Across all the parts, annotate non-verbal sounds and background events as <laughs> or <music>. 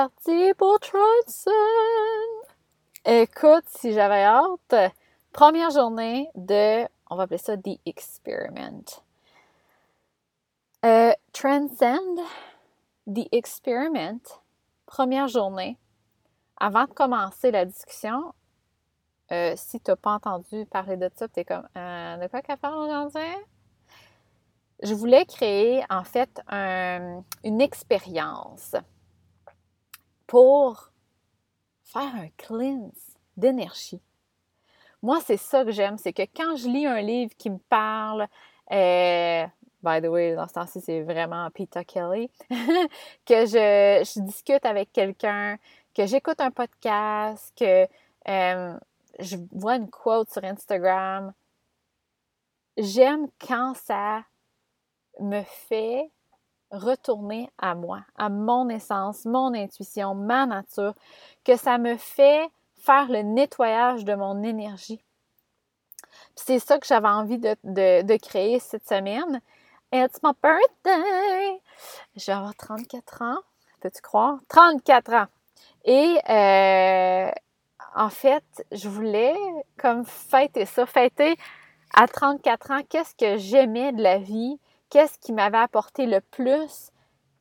parti pour Transcend! Écoute, si j'avais hâte, première journée de, on va appeler ça The Experiment. Euh, Transcend, The Experiment, première journée. Avant de commencer la discussion, euh, si tu n'as pas entendu parler de ça, tu es comme euh, de quoi qu'à faire aujourd'hui? Je voulais créer en fait une expérience pour faire un cleanse d'énergie. Moi, c'est ça que j'aime, c'est que quand je lis un livre qui me parle, euh, by the way, dans ce temps-ci, c'est vraiment Peter Kelly, <laughs> que je, discute avec quelqu'un, que j'écoute un podcast, que euh, je vois une quote sur Instagram. J'aime quand ça me fait retourner à moi, à mon essence, mon intuition, ma nature, que ça me fait faire le nettoyage de mon énergie. C'est ça que j'avais envie de, créer cette semaine. It's my birthday! Je vais avoir 34 ans, peux-tu croire? 34 ans! Et euh, en fait, je voulais comme fêter ça, fêter à 34 ans, qu'est-ce que j'aimais de la vie, qu'est-ce qui m'avait apporté le plus?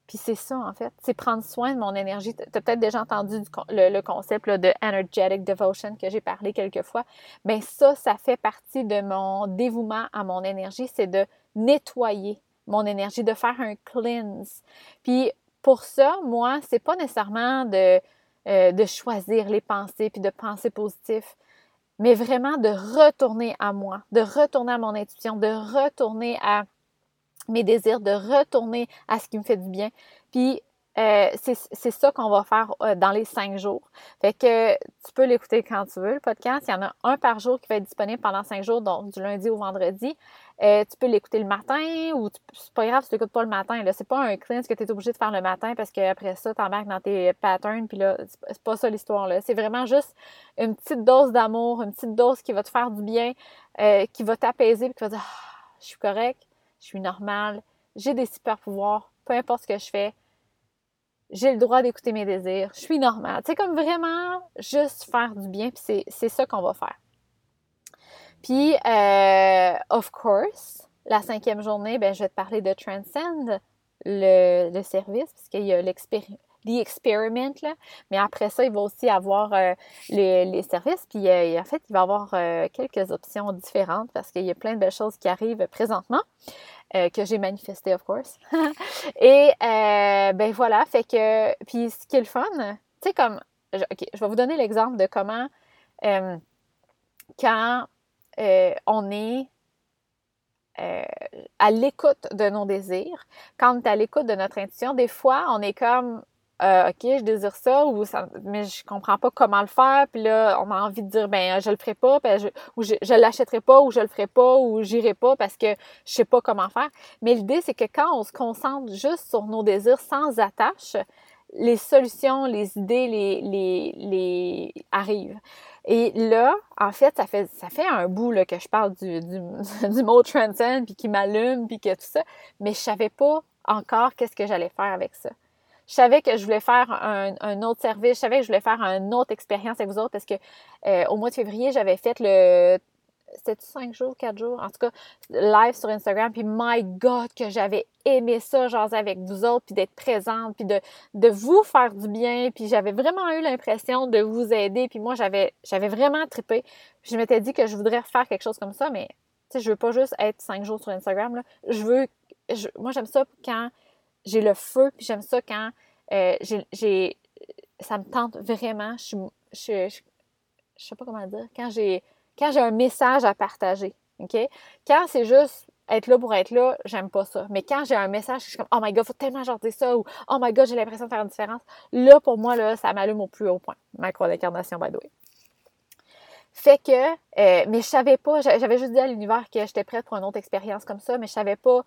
Puis c'est ça, en fait, c'est prendre soin de mon énergie. Tu as peut-être déjà entendu le, concept de energetic devotion que j'ai parlé quelques fois. Bien, ça, ça fait partie de mon dévouement à mon énergie, c'est de nettoyer mon énergie, de faire un cleanse. Puis pour ça, moi, c'est pas nécessairement de, euh, de choisir les pensées puis de penser positif, mais vraiment de retourner à moi, de retourner à mon intuition, de retourner à mes désirs, de retourner à ce qui me fait du bien. Puis euh, c'est ça qu'on va faire euh, dans les cinq jours. Fait que tu peux l'écouter quand tu veux, le podcast. Il y en a un par jour qui va être disponible pendant cinq jours, donc du lundi au vendredi. Euh, tu peux l'écouter le matin ou c'est pas grave si tu l'écoutes pas le matin. Ce C'est pas un cleanse que tu es obligé de faire le matin parce qu'après ça, tu embarques dans tes patterns. Puis là, c'est pas ça l'histoire. C'est vraiment juste une petite dose d'amour, une petite dose qui va te faire du bien, qui va t'apaiser puis qui va dire ah, Je suis correct, je suis normale, j'ai des super pouvoirs, peu importe ce que je fais, j'ai le droit d'écouter mes désirs, je suis normale. C'est comme vraiment juste faire du bien, puis c'est ça qu'on va faire. Puis, euh, of course, la cinquième journée, ben, je vais te parler de Transcend, le, le service, puisqu'il y a l'expérience The Experiment, là. Mais après ça, il va aussi avoir euh, les, services. Puis euh, en fait, il va avoir euh, quelques options différentes parce qu'il y a plein de belles choses qui arrivent présentement. que j'ai manifesté, of course. <laughs> Et ben voilà, fait que. Puis ce qui est le fun, tu sais, comme. OK, je vais vous donner l'exemple de comment quand on est à l'écoute de nos désirs, quand on est à l'écoute de notre intuition, des fois, on est comme euh, OK, je désire ça, mais je comprends pas comment le faire, puis là, on a envie de dire, ben, je le ferai pas, je, ou je, je l'achèterai pas, ou je le ferai pas, ou j'irai pas parce que je sais pas comment faire. Mais l'idée, c'est que quand on se concentre juste sur nos désirs sans attache, les solutions, les idées, les, les, les arrivent. Et là, en fait, ça fait, ça fait un bout que je parle du, du, <laughs> du mot transcend, puis qui m'allume, puis que tout ça, mais je savais pas encore qu'est-ce que j'allais faire avec ça je savais que je voulais faire un, autre service, je savais que je voulais faire une autre expérience avec vous autres parce que euh, au mois de février, j'avais fait le c'était cinq jours, quatre jours, en tout cas, live sur Instagram, puis my God, que j'avais aimé ça, genre avec vous autres, puis d'être présente, puis de, de vous faire du bien, puis j'avais vraiment eu l'impression de vous aider, puis moi, j'avais, vraiment trippé. Puis je m'étais dit que je voudrais refaire quelque chose comme ça, mais, tu sais, je veux pas juste être cinq jours sur Instagram, là. Je veux, moi, j'aime ça quand j'ai le feu, puis j'aime ça quand euh, j'ai, ça me tente vraiment. Je, je, sais pas comment dire. Quand j'ai, quand j'ai un message à partager, OK? Quand c'est juste être là pour être là, j'aime pas ça. Mais quand j'ai un message, je suis comme, oh my god, faut tellement genre dire ça, ou oh my god, j'ai l'impression de faire une différence, là, pour moi, là, ça m'allume au plus haut point. Ma croix d'incarnation, by. Fait que, euh, mais je savais pas, j'avais juste dit à l'univers que j'étais prête pour une autre expérience comme ça, mais je savais pas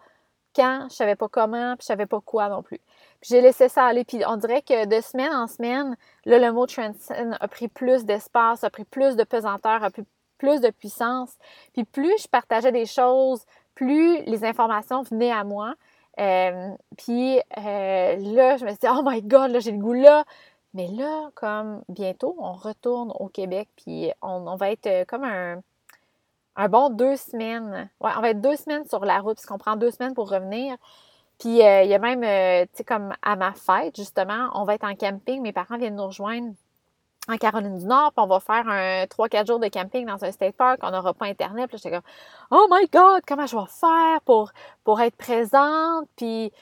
quand, je savais pas comment, puis je savais pas quoi non plus. Puis j'ai laissé ça aller, puis on dirait que de semaine en semaine, là, le mot transcend a pris plus d'espace, a pris plus de pesanteur, a pris plus de puissance. Puis plus je partageais des choses, plus les informations venaient à moi. Euh, puis euh, là, je me suis oh my God, là, j'ai le goût là. Mais là, comme bientôt, on retourne au Québec, puis on, va être euh, comme un, un, bon deux semaines. Ouais, on va être deux semaines sur la route, puisqu'on prend deux semaines pour revenir. Puis euh, il y a même, euh, tu sais, comme à ma fête, justement, on va être en camping. Mes parents viennent nous rejoindre en Caroline du Nord, puis on va faire un 3-4 jours de camping dans un state park, on n'aura pas Internet. Puis j'étais comme, oh my God, comment je vais faire pour, pour être présente? Puis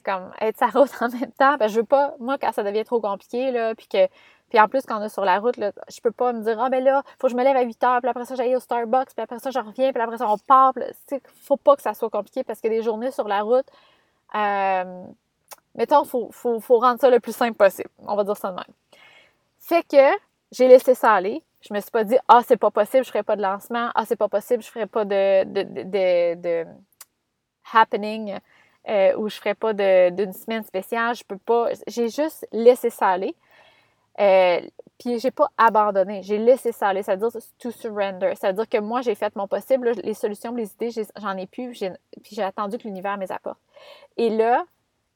comme être sa route <laughs> en même temps. Ben, je veux pas, moi, quand ça devient trop compliqué, là, puis que. Puis en plus, quand on est sur la route, là, je peux pas me dire, ah ben là, faut que je me lève à 8 heures, puis après ça, j'aille au Starbucks, puis après ça, je reviens, puis après ça, on part. Puis, faut pas que ça soit compliqué parce que des journées sur la route, euh, mettons, faut, faut, faut rendre ça le plus simple possible. On va dire ça de même. Fait que j'ai laissé ça aller. Je me suis pas dit, ah, c'est pas possible, je ferai pas de lancement. Ah, c'est pas possible, je ferai pas de, de, de, de happening euh, où je ferais pas d'une semaine spéciale. Je peux pas. J'ai juste laissé ça aller. Euh, puis j'ai pas abandonné, j'ai laissé ça aller, ça veut dire to surrender. Ça veut dire que moi, j'ai fait mon possible, les solutions, les idées, j'en ai plus, puis j'ai attendu que l'univers me les apporte. Et là,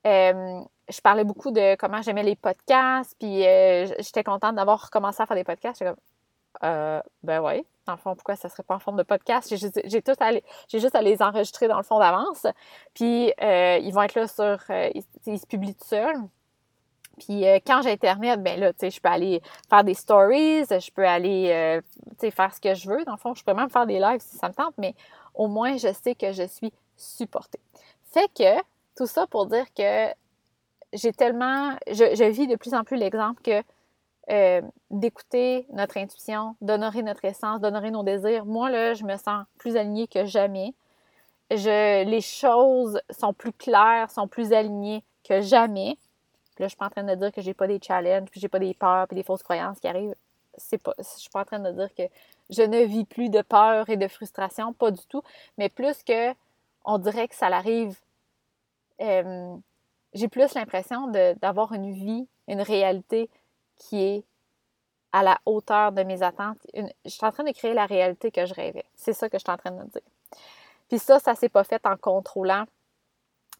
euh, je parlais beaucoup de comment j'aimais les podcasts, puis euh, j'étais contente d'avoir recommencé à faire des podcasts. J'étais comme, ben ouais, dans le fond, pourquoi ça serait pas en forme de podcast? J'ai juste, j'ai juste à les enregistrer dans le fond d'avance. Puis euh, ils vont être là sur. Euh, ils, se publient tout seuls. Puis euh, quand j'ai Internet, ben là, tu sais, je peux aller faire des stories, je peux aller, tu sais, faire ce que je veux. Dans le fond, je peux même faire des lives si ça me tente, mais au moins, je sais que je suis supportée. Fait que, tout ça pour dire que j'ai tellement, je, je vis de plus en plus l'exemple que euh, d'écouter notre intuition, d'honorer notre essence, d'honorer nos désirs. Moi, là, je me sens plus alignée que jamais. Je, les choses sont plus claires, sont plus alignées que jamais. Là, je suis pas en train de dire que j'ai pas des challenges, puis j'ai pas des peurs, puis des fausses croyances qui arrivent. C'est pas, je suis pas en train de dire que je ne vis plus de peur et de frustration, pas du tout, mais plus que on dirait que ça l'arrive. Euh, j'ai plus l'impression d'avoir une vie, une réalité qui est à la hauteur de mes attentes. je suis en train de créer la réalité que je rêvais. C'est ça que je suis en train de dire. Puis ça, ça s'est pas fait en contrôlant,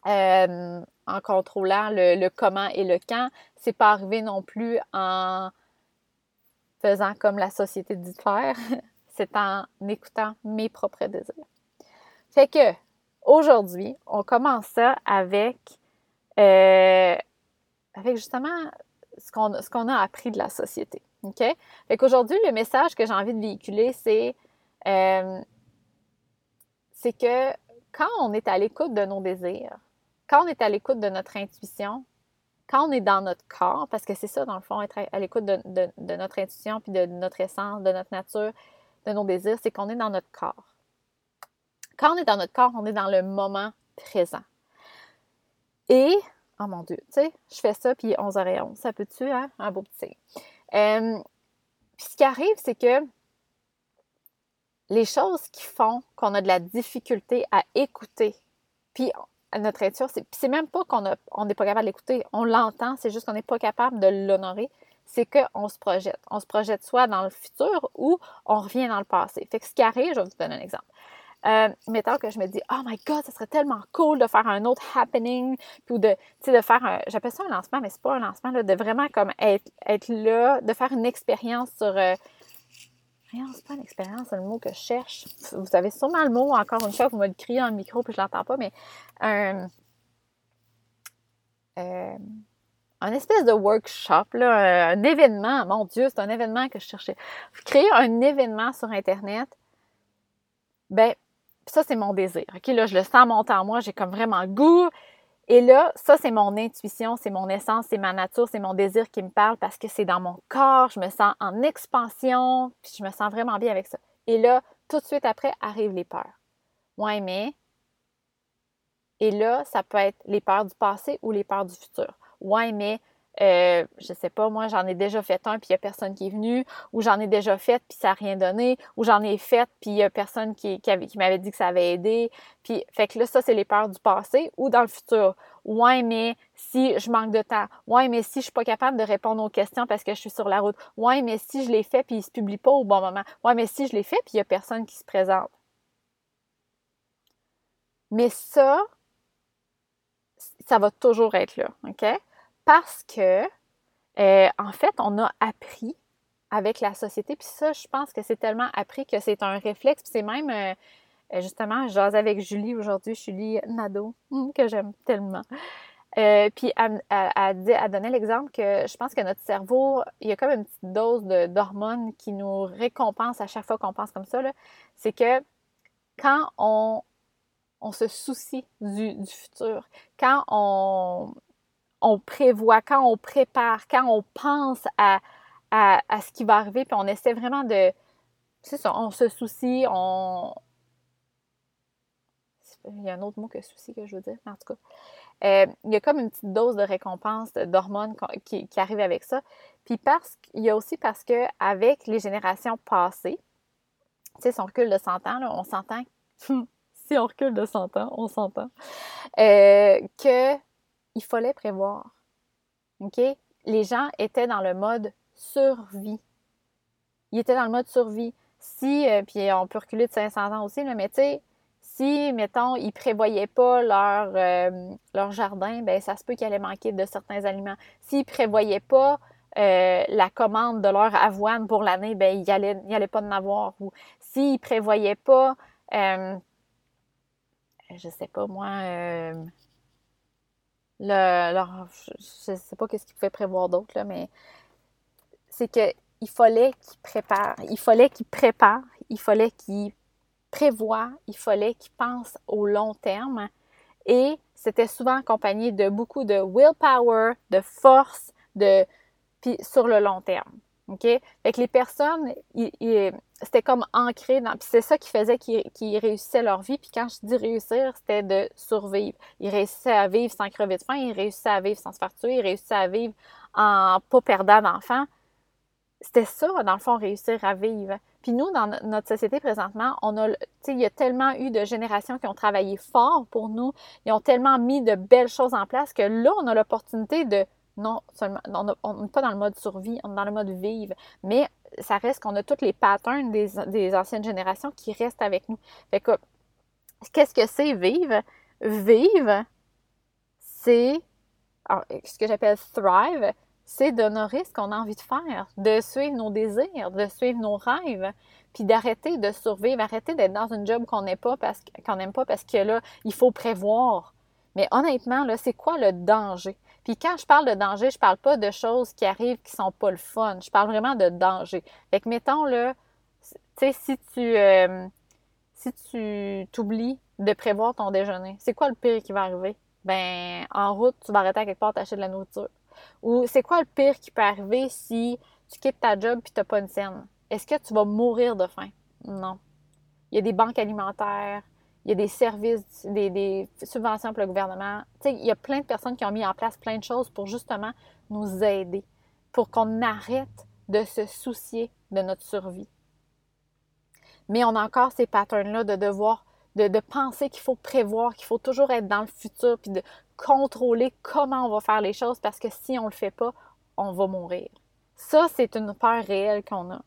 euh, en contrôlant le, comment et le quand. C'est pas arrivé non plus en faisant comme la société dit de faire. <laughs> C'est en écoutant mes propres désirs. Fait que aujourd'hui, on commence ça avec, euh, avec justement ce qu'on a appris de la société. OK? Fait qu'aujourd'hui, le message que j'ai envie de véhiculer, c'est euh, c'est que quand on est à l'écoute de nos désirs, quand on est à l'écoute de notre intuition, quand on est dans notre corps, parce que c'est ça, dans le fond, être à l'écoute de, notre intuition, puis de notre essence, de notre nature, de nos désirs, c'est qu'on est dans notre corps. Quand on est dans notre corps, on est dans le moment présent. Et Oh mon Dieu, tu sais, je fais ça, puis 11h11. Ça peut-tu, hein? Un beau petit euh, puis ce qui arrive, c'est que les choses qui font qu'on a de la difficulté à écouter, puis notre intuition, c'est, même pas qu'on n'est pas capable d'écouter, on l'entend, c'est juste qu'on n'est pas capable de l'honorer, c'est qu'on se projette. On se projette soit dans le futur ou on revient dans le passé. Fait que ce qui arrive, je vais vous donner un exemple. Euh, mettons que je me dis, oh my god, ça serait tellement cool de faire un autre happening, ou de, de faire un, j'appelle ça un lancement, mais c'est pas un lancement, là, de vraiment comme être, être là, de faire une expérience sur, euh, rien, c'est pas une expérience, c'est le mot que je cherche. Vous savez sûrement le mot, encore une fois, vous me le criez dans le micro, puis je l'entends pas, mais un, euh, un espèce de workshop, là, un événement, mon Dieu, c'est un événement que je cherchais. Créer un événement sur Internet, ben, ça, c'est mon désir. OK, là, je le sens monter en moi, j'ai comme vraiment le goût. Et là, ça, c'est mon intuition, c'est mon essence, c'est ma nature, c'est mon désir qui me parle parce que c'est dans mon corps, je me sens en expansion, puis je me sens vraiment bien avec ça. Et là, tout de suite après, arrivent les peurs. Ouais, mais. Et là, ça peut être les peurs du passé ou les peurs du futur. Ouais, mais euh, je sais pas, moi, j'en ai déjà fait un, puis il n'y a personne qui est venu, ou j'en ai déjà fait, puis ça n'a rien donné, ou j'en ai fait, puis il n'y a personne qui, m'avait dit que ça avait aidé. Puis, fait que là, ça, c'est les peurs du passé ou dans le futur. Ouais, mais si je manque de temps. Ouais, mais si je suis pas capable de répondre aux questions parce que je suis sur la route. Ouais, mais si je l'ai fait, puis il se publie pas au bon moment. Ouais, mais si je l'ai fait, puis il a personne qui se présente. Mais ça, ça va toujours être là, OK? Parce que Euh, en fait, on a appris avec la société, puis ça, je pense que c'est tellement appris que c'est un réflexe, puis c'est même, euh, justement, j'ose avec Julie aujourd'hui, Julie Nadeau, hum, que j'aime tellement. Euh, puis elle, elle, donnait l'exemple que je pense que notre cerveau, il y a comme une petite dose d'hormones qui nous récompense à chaque fois qu'on pense comme ça. C'est que quand on, on se soucie du futur, quand on, on, prévoit, quand on prépare, quand on pense à, à, à ce qui va arriver, puis on essaie vraiment de... C'est ça, on se soucie, on... Il y a un autre mot que souci que je veux dire, en tout cas. Euh, il y a comme une petite dose de récompense d'hormones qui, qui, arrive avec ça. Puis parce qu'il y a aussi parce que avec les générations passées, tu sais, si on recule de 100 ans, là, on s'entend, <laughs> si on recule de 100 ans, on s'entend, euh, qu'il fallait prévoir. OK? Les gens étaient dans le mode survie. Ils étaient dans le mode survie. Si, euh, puis on peut reculer de 500 ans aussi, mais tu sais, si, mettons, ils prévoyaient pas leur, euh, leur jardin, ben ça se peut qu'il allait manquer de certains aliments. S'ils prévoyaient pas euh, la commande de leur avoine pour l'année, ben il il allait pas en avoir. Ou s'ils prévoyaient pas, je sais pas moi, le, leur, je sais pas qu'est-ce qu'ils pouvaient prévoir d'autre mais c'est que il fallait qu'ils préparent, il fallait qu'ils préparent, il fallait qu'ils prévoit, il fallait qu'il pense au long terme et c'était souvent accompagné de beaucoup de willpower, de force, de puis sur le long terme. OK? Fait que les personnes, c'était comme ancré dans. Puis c'est ça qui faisait qu'ils réussissaient leur vie. Puis quand je dis réussir, c'était de survivre. Ils réussissaient à vivre sans crever de faim, ils réussissaient à vivre sans se faire tuer, ils réussissaient à vivre en pas perdant d'enfants. C'était ça, dans le fond, réussir à vivre. Puis nous, dans notre société présentement, on a, il y a tellement eu de générations qui ont travaillé fort pour nous, ils ont tellement mis de belles choses en place que là, on a l'opportunité de, non on n'est pas dans le mode survie, on est dans le mode vivre, mais ça reste qu'on a tous les patterns des, anciennes générations qui restent avec nous. Fait que, qu'est-ce que c'est vivre? Vivre, c'est ce que j'appelle thrive, c'est d'honorer ce qu'on a envie de faire, de suivre nos désirs, de suivre nos rêves, puis d'arrêter de survivre, arrêter d'être dans un job qu'on n'aime pas parce qu'on n'aime pas parce que là, il faut prévoir. Mais honnêtement, là, c'est quoi le danger? Puis quand je parle de danger, je parle pas de choses qui arrivent qui sont pas le fun. Je parle vraiment de danger. Fait que mettons là, tu sais, si tu euh, si tu t'oublies de prévoir ton déjeuner, c'est quoi le pire qui va arriver? Ben, en route, tu vas arrêter à quelque part t'acheter de la nourriture. Ou c'est quoi le pire qui peut arriver si tu quittes ta job tu n'as pas une scène? Est-ce que tu vas mourir de faim? Non. Il y a des banques alimentaires, il y a des services, des, subventions pour le gouvernement. Il y a plein de personnes qui ont mis en place plein de choses pour justement nous aider, pour qu'on arrête de se soucier de notre survie. Mais on a encore ces patterns-là de devoir, de, de penser qu'il faut prévoir, qu'il faut toujours être dans le futur, puis de contrôler comment on va faire les choses parce que si on le fait pas, on va mourir. Ça, c'est une peur réelle qu'on a.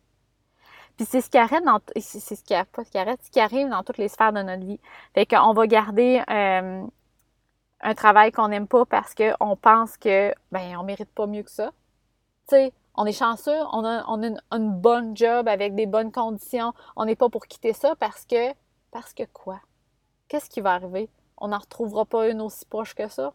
Puis c'est ce qui arrête dans c'est ce qui pas ce qui arrête, ce qui arrive dans toutes les sphères de notre vie. Fait qu'on va garder euh, un travail qu'on n'aime pas parce qu'on pense que ben on mérite pas mieux que ça. Tu sais, on est chanceux, on a, on a une, une, bonne job avec des bonnes conditions. On n'est pas pour quitter ça parce que parce que quoi? Qu'est-ce qui va arriver? on n'en retrouvera pas une aussi proche que ça.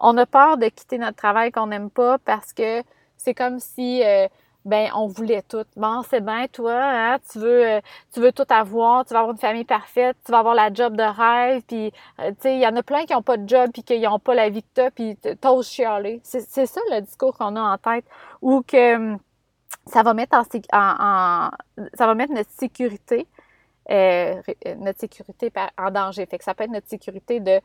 On a peur de quitter notre travail qu'on n'aime pas parce que c'est comme si euh, ben on voulait tout. Bon, c'est bien toi, hein, tu veux euh, tu veux tout avoir, tu vas avoir une famille parfaite, tu vas avoir la job de rêve, puis euh, tu sais, il y en a plein qui n'ont pas de job puis qui n'ont pas la vie que t'as, puis t'oses chialer. C'est ça le discours qu'on a en tête ou que hum, ça va mettre en, en ça va mettre notre sécurité euh, notre sécurité en danger. Fait que ça peut être notre sécurité de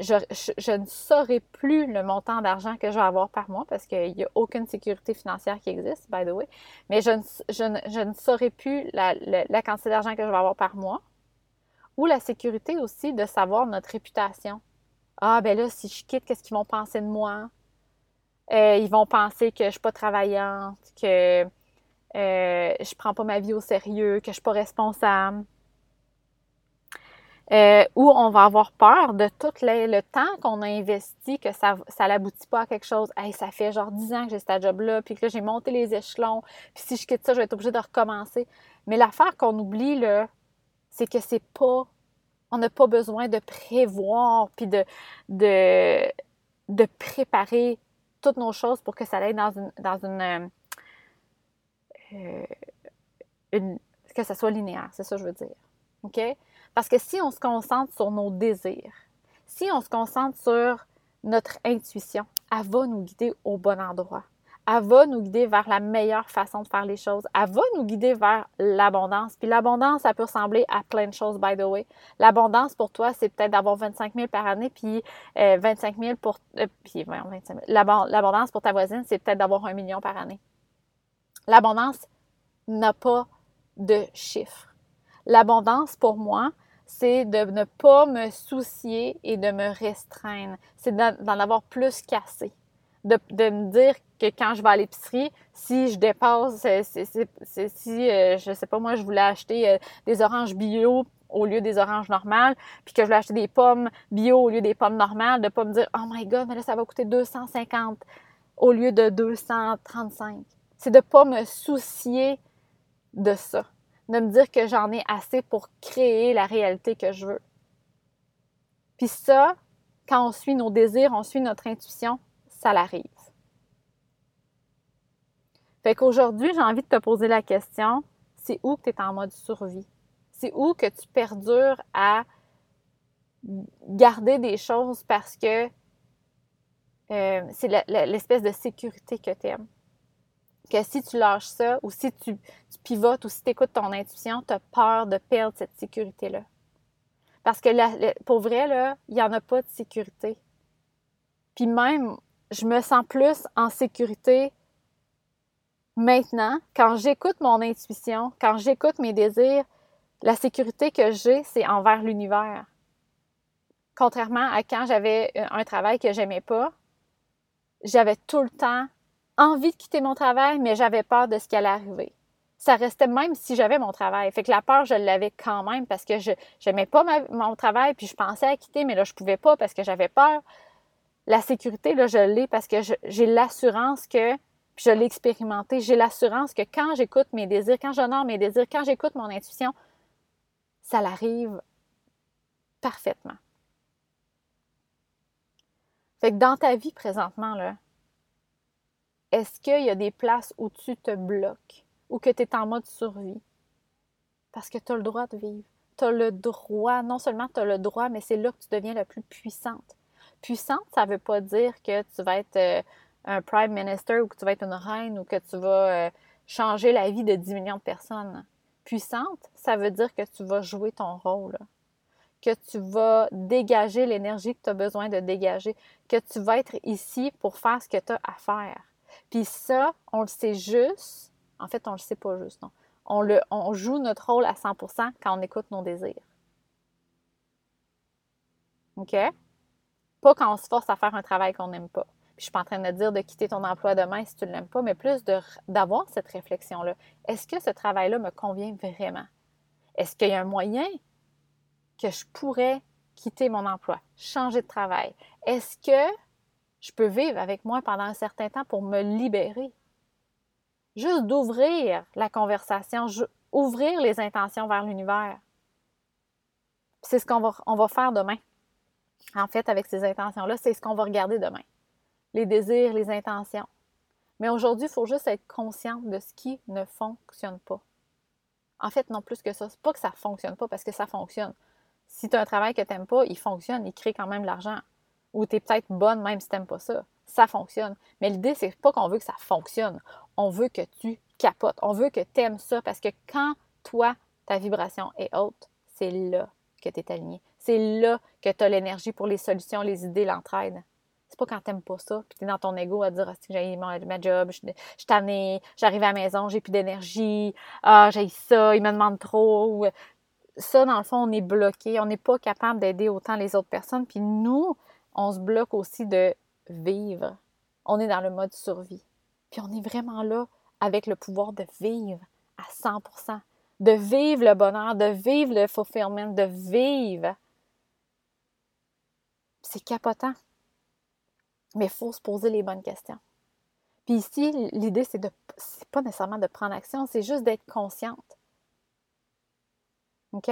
je, ne saurai plus le montant d'argent que je vais avoir par mois parce qu'il n'y a aucune sécurité financière qui existe, by the way. Mais je ne, je ne, je ne saurai plus la, la, quantité d'argent que je vais avoir par mois. Ou la sécurité aussi de savoir notre réputation. Ah, ben là, si je quitte, qu'est-ce qu'ils vont penser de moi? Euh, ils vont penser que je ne suis pas travaillante, que euh, je prends pas ma vie au sérieux, que je suis pas responsable. Euh, où on va avoir peur de tout le, temps qu'on a investi, que ça ça n'aboutit pas à quelque chose. Hey, ça fait genre 10 ans que j'ai ce job-là, puis que là, j'ai monté les échelons, puis si je quitte ça, je vais être obligée de recommencer. Mais l'affaire qu'on oublie, là, c'est que c'est pas... On n'a pas besoin de prévoir, puis de, de, de préparer toutes nos choses pour que ça aille dans une... Dans une, euh, une que ça soit linéaire, c'est ça que je veux dire. OK? Parce que si on se concentre sur nos désirs, si on se concentre sur notre intuition, elle va nous guider au bon endroit. Elle va nous guider vers la meilleure façon de faire les choses. Elle va nous guider vers l'abondance. Puis l'abondance, ça peut ressembler à plein de choses, by the way. L'abondance pour toi, c'est peut-être d'avoir 25 000 par année, puis 25 euh, 000 pour... Euh, puis, 25 000. L'abondance pour ta voisine, c'est peut-être d'avoir un million par année. L'abondance n'a pas de chiffres. L'abondance, pour moi, c'est de ne pas me soucier et de me restreindre. C'est d'en avoir plus cassé. De, me dire que quand je vais à l'épicerie, si je dépasse, si, euh, je sais pas, moi, je voulais acheter euh, des oranges bio au lieu des oranges normales, puis que je voulais acheter des pommes bio au lieu des pommes normales, de pas me dire, oh my god, mais là, ça va coûter 250 au lieu de 235. C'est de pas me soucier de ça de me dire que j'en ai assez pour créer la réalité que je veux. Puis ça, quand on suit nos désirs, on suit notre intuition, ça l'arrive. Fait qu'aujourd'hui, j'ai envie de te poser la question, c'est où que tu es en mode survie? C'est où que tu perdures à garder des choses parce que euh, c'est l'espèce de sécurité que tu aimes? Que si tu lâches ça ou si tu, pivotes ou si tu écoutes ton intuition, tu as peur de perdre cette sécurité-là. Parce que pour vrai, il n'y en a pas de sécurité. Puis même, je me sens plus en sécurité maintenant, quand j'écoute mon intuition, quand j'écoute mes désirs, la sécurité que j'ai, c'est envers l'univers. Contrairement à quand j'avais un travail que j'aimais pas, j'avais tout le temps envie de quitter mon travail, mais j'avais peur de ce qui allait arriver. Ça restait même si j'avais mon travail. Fait que la peur, je l'avais quand même parce que je n'aimais pas mon travail, puis je pensais à quitter, mais là, je pouvais pas parce que j'avais peur. La sécurité, là, je l'ai parce que j'ai l'assurance que, je l'ai expérimenté, j'ai l'assurance que quand j'écoute mes désirs, quand j'honore mes désirs, quand j'écoute mon intuition, ça l'arrive parfaitement. Fait que dans ta vie présentement, là, est-ce qu'il y a des places où tu te bloques ou que tu es en mode survie? Parce que tu as le droit de vivre. Tu as le droit, non seulement tu as le droit, mais c'est là que tu deviens la plus puissante. Puissante, ça ne veut pas dire que tu vas être euh, un prime minister ou que tu vas être une reine ou que tu vas euh, changer la vie de 10 millions de personnes. Puissante, ça veut dire que tu vas jouer ton rôle que tu vas dégager l'énergie que tu as besoin de dégager, que tu vas être ici pour faire ce que tu as à faire. Puis ça, on le sait juste. En fait, on le sait pas juste. On, le, on joue notre rôle à 100% quand on écoute nos désirs. OK? Pas quand on se force à faire un travail qu'on n'aime pas. Puis je suis pas en train de dire de quitter ton emploi demain si tu ne l'aimes pas, mais plus d'avoir cette réflexion-là. Est-ce que ce travail-là me convient vraiment? Est-ce qu'il y a un moyen que je pourrais quitter mon emploi, changer de travail? Est-ce que je peux vivre avec moi pendant un certain temps pour me libérer. Juste d'ouvrir la conversation, ouvrir les intentions vers l'univers. C'est ce qu'on va, faire demain. En fait, avec ces intentions-là, c'est ce qu'on va regarder demain. Les désirs, les intentions. Mais aujourd'hui, il faut juste être consciente de ce qui ne fonctionne pas. En fait, non plus que ça. C'est pas que ça ne fonctionne pas parce que ça fonctionne. Si tu as un travail que tu n'aimes pas, il fonctionne, il crée quand même l'argent ou tu es peut-être bonne même si tu n'aimes pas ça. Ça fonctionne. Mais l'idée, c'est pas qu'on veut que ça fonctionne. On veut que tu capotes. On veut que tu aimes ça parce que quand toi, ta vibration est haute, c'est là que tu es aligné. C'est là que tu as l'énergie pour les solutions, les idées, l'entraide. C'est pas quand t'aimes pas ça, puis t'es dans ton ego à dire ah, j'ai ma job, je suis tannée, j'arrive à la maison, j'ai plus d'énergie, ah j'ai ça, il me demande trop. Ça, dans le fond, on est bloqué, on n'est pas capable d'aider autant les autres personnes. Puis nous, on se bloque aussi de vivre. On est dans le mode survie. Puis on est vraiment là avec le pouvoir de vivre à 100%, de vivre le bonheur, de vivre le fulfillment, de vivre. C'est capotant. Mais il faut se poser les bonnes questions. Puis ici, l'idée, c'est de c'est pas nécessairement de prendre action, c'est juste d'être consciente. OK?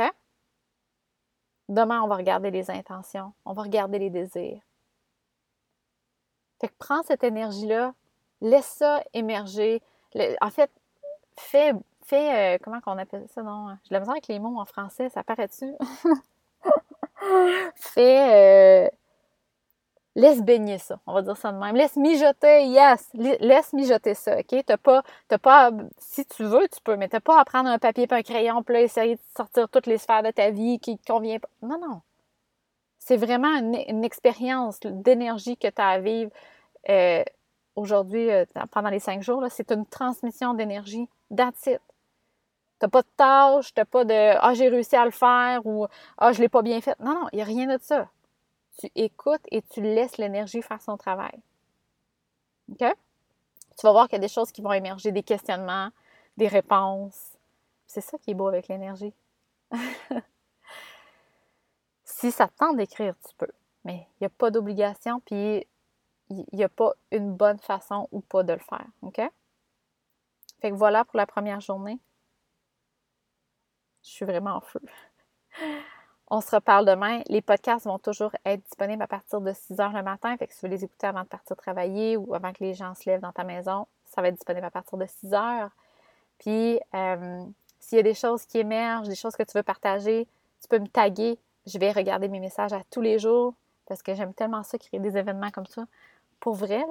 Demain, on va regarder les intentions, on va regarder les désirs. Fait que prends cette énergie-là, laisse ça émerger. en fait, fais, fais euh, comment qu'on appelle ça, non? J'ai la misère avec les mots en français, ça paraît-tu? <laughs> fais, euh, laisse baigner ça, on va dire ça de même. Laisse mijoter, yes, laisse mijoter ça, OK? T'as pas, t'as pas, si tu veux, tu peux, mais t'as pas à prendre un papier et un crayon puis là, essayer de sortir toutes les sphères de ta vie qui te conviennent pas. Non, non. C'est vraiment une, expérience d'énergie que tu as à vivre euh, aujourd'hui, euh, pendant les cinq jours. C'est une transmission d'énergie. That's it. T'as pas de tâche, t'as pas de Ah, j'ai réussi à le faire ou Ah, je l'ai pas bien fait. Non, non, il n'y a rien de ça tu écoutes et tu laisses l'énergie faire son travail. OK? Tu vas voir qu'il y a des choses qui vont émerger, des questionnements, des réponses. C'est ça qui est beau avec l'énergie. <laughs> si ça te tente d'écrire, tu peux. Mais il n'y a pas d'obligation, puis il n'y a pas une bonne façon ou pas de le faire. OK? Fait que voilà pour la première journée. Je suis vraiment en feu. <laughs> On se reparle demain. Les podcasts vont toujours être disponibles à partir de 6 heures le matin. Fait que si tu veux les écouter avant de partir travailler ou avant que les gens se lèvent dans ta maison, ça va être disponible à partir de 6 heures. Puis, euh, s'il y a des choses qui émergent, des choses que tu veux partager, tu peux me taguer. Je vais regarder mes messages à tous les jours parce que j'aime tellement ça, créer des événements comme ça. Pour vrai,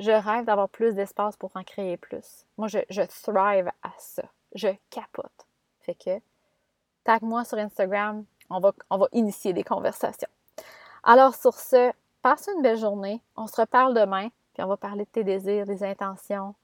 je rêve d'avoir plus d'espace pour en créer plus. Moi, je, thrive à ça. Je capote. Fait que, tag-moi sur Instagram, on va, initier des conversations. Alors sur ce, passe une belle journée. On se reparle demain, puis on va parler de tes désirs, des intentions.